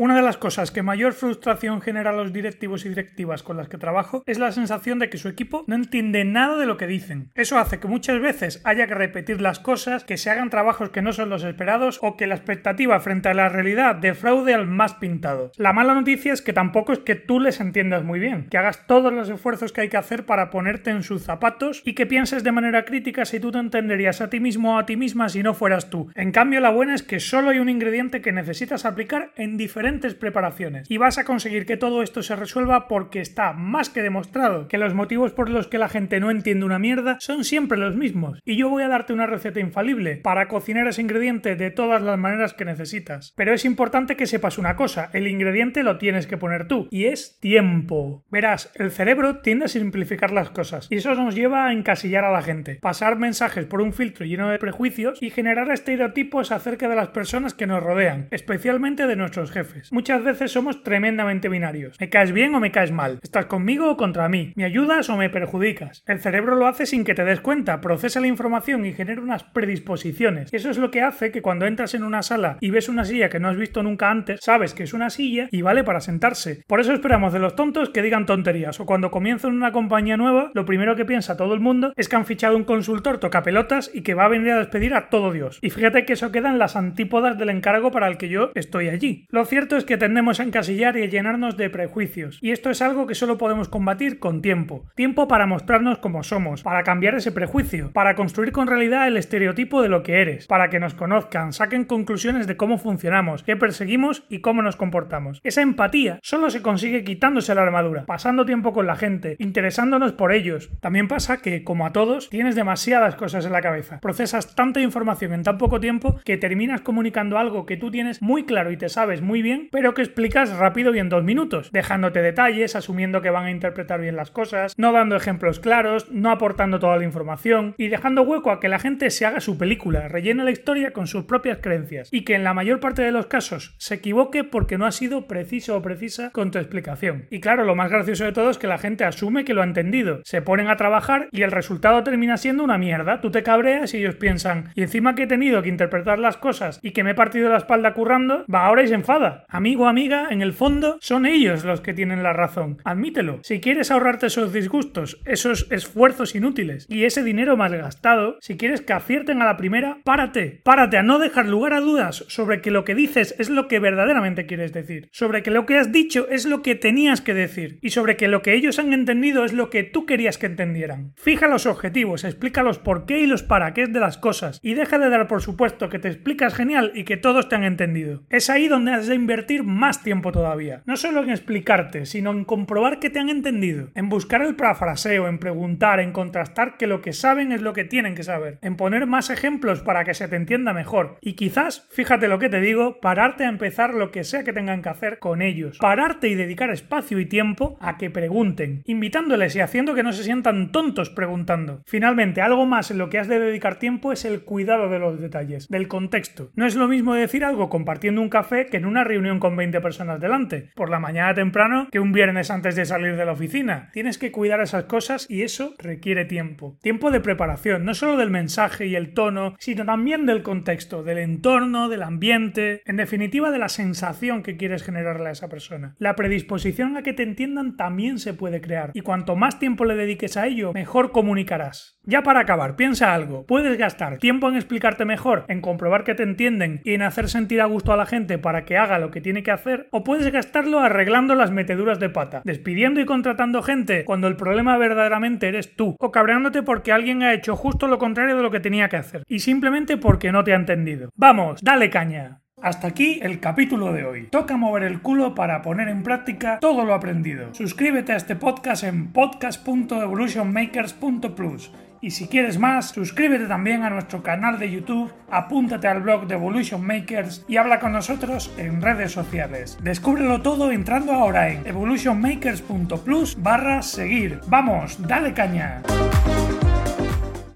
Una de las cosas que mayor frustración genera a los directivos y directivas con las que trabajo es la sensación de que su equipo no entiende nada de lo que dicen. Eso hace que muchas veces haya que repetir las cosas, que se hagan trabajos que no son los esperados o que la expectativa frente a la realidad defraude al más pintado. La mala noticia es que tampoco es que tú les entiendas muy bien, que hagas todos los esfuerzos que hay que hacer para ponerte en sus zapatos y que pienses de manera crítica si tú te entenderías a ti mismo o a ti misma si no fueras tú. En cambio, la buena es que solo hay un ingrediente que necesitas aplicar en diferentes preparaciones. Y vas a conseguir que todo esto se resuelva porque está más que demostrado que los motivos por los que la gente no entiende una mierda son siempre los mismos. Y yo voy a darte una receta infalible para cocinar ese ingrediente de todas las maneras que necesitas. Pero es importante que sepas una cosa, el ingrediente lo tienes que poner tú, y es tiempo. Verás, el cerebro tiende a simplificar las cosas, y eso nos lleva a encasillar a la gente, pasar mensajes por un filtro lleno de prejuicios y generar estereotipos acerca de las personas que nos rodean, especialmente de nuestros jefes. Muchas veces somos tremendamente binarios. ¿Me caes bien o me caes mal? ¿Estás conmigo o contra mí? ¿Me ayudas o me perjudicas? El cerebro lo hace sin que te des cuenta, procesa la información y genera unas predisposiciones. Eso es lo que hace que cuando entras en una sala y ves una silla que no has visto nunca antes, sabes que es una silla y vale para sentarse. Por eso esperamos de los tontos que digan tonterías o cuando comienzan una compañía nueva, lo primero que piensa todo el mundo es que han fichado un consultor toca pelotas y que va a venir a despedir a todo Dios. Y fíjate que eso queda en las antípodas del encargo para el que yo estoy allí. Lo cierto es que tendemos a encasillar y a llenarnos de prejuicios, y esto es algo que solo podemos combatir con tiempo. Tiempo para mostrarnos como somos, para cambiar ese prejuicio, para construir con realidad el estereotipo de lo que eres, para que nos conozcan, saquen conclusiones de cómo funcionamos, qué perseguimos y cómo nos comportamos. Esa empatía solo se consigue quitándose la armadura, pasando tiempo con la gente, interesándonos por ellos. También pasa que, como a todos, tienes demasiadas cosas en la cabeza. Procesas tanta información en tan poco tiempo que terminas comunicando algo que tú tienes muy claro y te sabes muy bien pero que explicas rápido y en dos minutos, dejándote detalles, asumiendo que van a interpretar bien las cosas, no dando ejemplos claros, no aportando toda la información y dejando hueco a que la gente se haga su película, rellene la historia con sus propias creencias y que en la mayor parte de los casos se equivoque porque no ha sido preciso o precisa con tu explicación. Y claro, lo más gracioso de todo es que la gente asume que lo ha entendido, se ponen a trabajar y el resultado termina siendo una mierda. Tú te cabreas y ellos piensan, y encima que he tenido que interpretar las cosas y que me he partido la espalda currando, va ahora y se enfada. Amigo amiga, en el fondo son ellos los que tienen la razón. Admítelo. Si quieres ahorrarte esos disgustos, esos esfuerzos inútiles y ese dinero mal gastado, si quieres que acierten a la primera, párate. Párate a no dejar lugar a dudas sobre que lo que dices es lo que verdaderamente quieres decir. Sobre que lo que has dicho es lo que tenías que decir. Y sobre que lo que ellos han entendido es lo que tú querías que entendieran. Fija los objetivos, explica los por qué y los para qué de las cosas. Y deja de dar por supuesto que te explicas genial y que todos te han entendido. Es ahí donde has de invertir más tiempo todavía. No solo en explicarte, sino en comprobar que te han entendido, en buscar el parafraseo, en preguntar, en contrastar que lo que saben es lo que tienen que saber, en poner más ejemplos para que se te entienda mejor. Y quizás, fíjate lo que te digo, pararte a empezar lo que sea que tengan que hacer con ellos. Pararte y dedicar espacio y tiempo a que pregunten, invitándoles y haciendo que no se sientan tontos preguntando. Finalmente, algo más en lo que has de dedicar tiempo es el cuidado de los detalles, del contexto. No es lo mismo decir algo compartiendo un café que en una reunión con 20 personas delante, por la mañana temprano que un viernes antes de salir de la oficina. Tienes que cuidar esas cosas y eso requiere tiempo. Tiempo de preparación, no solo del mensaje y el tono, sino también del contexto, del entorno, del ambiente, en definitiva de la sensación que quieres generarle a esa persona. La predisposición a que te entiendan también se puede crear y cuanto más tiempo le dediques a ello, mejor comunicarás. Ya para acabar, piensa algo. Puedes gastar tiempo en explicarte mejor, en comprobar que te entienden y en hacer sentir a gusto a la gente para que haga que tiene que hacer, o puedes gastarlo arreglando las meteduras de pata, despidiendo y contratando gente cuando el problema verdaderamente eres tú, o cabreándote porque alguien ha hecho justo lo contrario de lo que tenía que hacer, y simplemente porque no te ha entendido. Vamos, dale caña. Hasta aquí el capítulo de hoy. Toca mover el culo para poner en práctica todo lo aprendido. Suscríbete a este podcast en podcast.evolutionmakers.plus y si quieres más, suscríbete también a nuestro canal de YouTube, apúntate al blog de Evolution Makers y habla con nosotros en redes sociales. Descúbrelo todo entrando ahora en evolutionmakers.plus barra seguir. Vamos, dale caña.